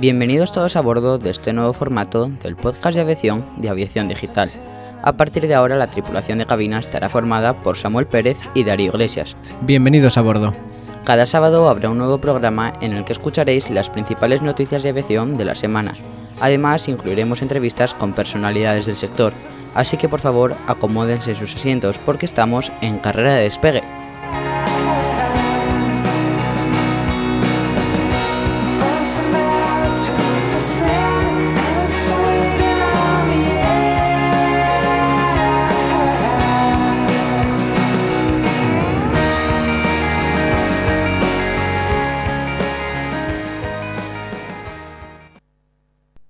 Bienvenidos todos a bordo de este nuevo formato del podcast de aviación de Aviación Digital. A partir de ahora la tripulación de cabina estará formada por Samuel Pérez y Darío Iglesias. Bienvenidos a bordo. Cada sábado habrá un nuevo programa en el que escucharéis las principales noticias de aviación de la semana. Además, incluiremos entrevistas con personalidades del sector, así que por favor acomódense sus asientos porque estamos en carrera de despegue.